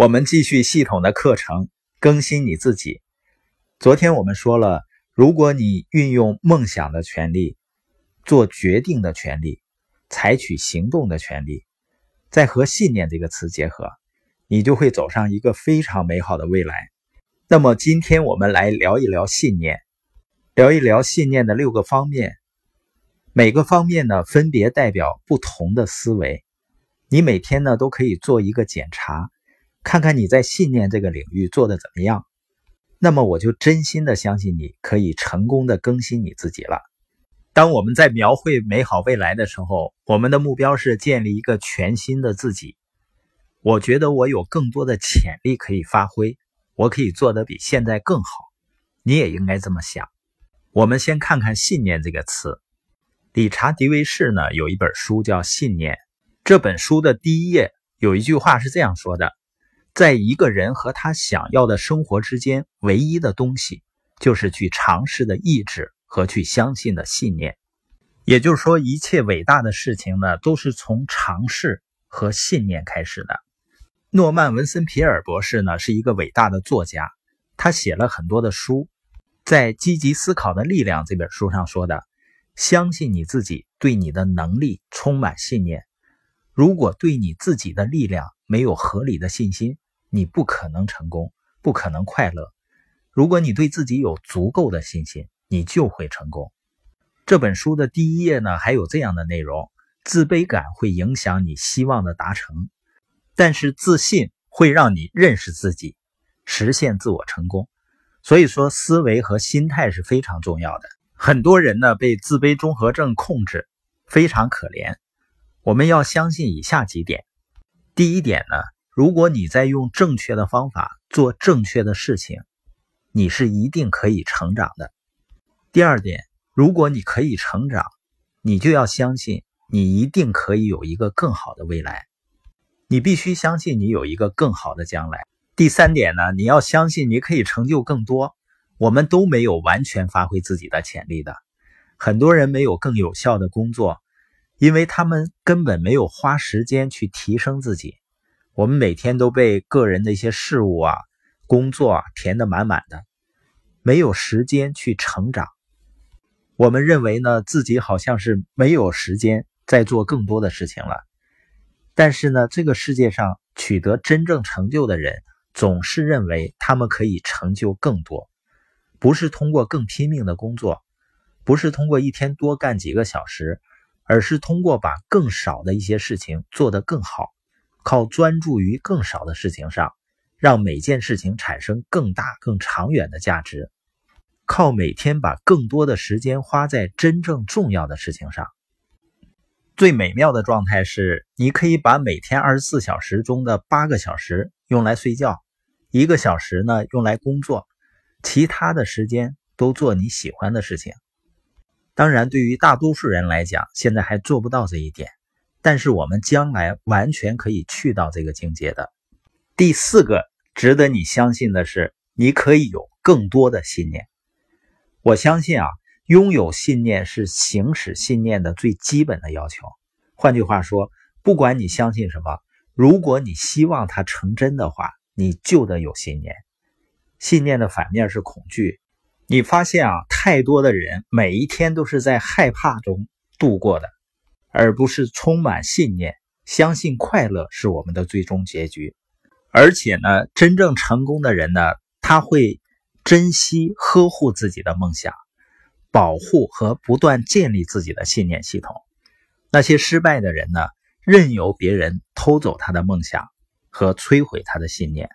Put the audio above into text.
我们继续系统的课程，更新你自己。昨天我们说了，如果你运用梦想的权利、做决定的权利、采取行动的权利，再和信念这个词结合，你就会走上一个非常美好的未来。那么今天我们来聊一聊信念，聊一聊信念的六个方面，每个方面呢分别代表不同的思维。你每天呢都可以做一个检查。看看你在信念这个领域做的怎么样，那么我就真心的相信你可以成功的更新你自己了。当我们在描绘美好未来的时候，我们的目标是建立一个全新的自己。我觉得我有更多的潜力可以发挥，我可以做得比现在更好。你也应该这么想。我们先看看“信念”这个词。理查·迪维士呢有一本书叫《信念》，这本书的第一页有一句话是这样说的。在一个人和他想要的生活之间，唯一的东西就是去尝试的意志和去相信的信念。也就是说，一切伟大的事情呢，都是从尝试和信念开始的。诺曼·文森皮尔博士呢，是一个伟大的作家，他写了很多的书。在《积极思考的力量》这本书上说的：“相信你自己，对你的能力充满信念。如果对你自己的力量没有合理的信心，你不可能成功，不可能快乐。如果你对自己有足够的信心，你就会成功。这本书的第一页呢，还有这样的内容：自卑感会影响你希望的达成，但是自信会让你认识自己，实现自我成功。所以说，思维和心态是非常重要的。很多人呢被自卑综合症控制，非常可怜。我们要相信以下几点：第一点呢。如果你在用正确的方法做正确的事情，你是一定可以成长的。第二点，如果你可以成长，你就要相信你一定可以有一个更好的未来。你必须相信你有一个更好的将来。第三点呢，你要相信你可以成就更多。我们都没有完全发挥自己的潜力的，很多人没有更有效的工作，因为他们根本没有花时间去提升自己。我们每天都被个人的一些事物啊、工作啊填得满满的，没有时间去成长。我们认为呢，自己好像是没有时间再做更多的事情了。但是呢，这个世界上取得真正成就的人，总是认为他们可以成就更多，不是通过更拼命的工作，不是通过一天多干几个小时，而是通过把更少的一些事情做得更好。靠专注于更少的事情上，让每件事情产生更大、更长远的价值；靠每天把更多的时间花在真正重要的事情上。最美妙的状态是，你可以把每天二十四小时中的八个小时用来睡觉，一个小时呢用来工作，其他的时间都做你喜欢的事情。当然，对于大多数人来讲，现在还做不到这一点。但是我们将来完全可以去到这个境界的。第四个值得你相信的是，你可以有更多的信念。我相信啊，拥有信念是行使信念的最基本的要求。换句话说，不管你相信什么，如果你希望它成真的话，你就得有信念。信念的反面是恐惧。你发现啊，太多的人每一天都是在害怕中度过的。而不是充满信念，相信快乐是我们的最终结局。而且呢，真正成功的人呢，他会珍惜、呵护自己的梦想，保护和不断建立自己的信念系统。那些失败的人呢，任由别人偷走他的梦想和摧毁他的信念。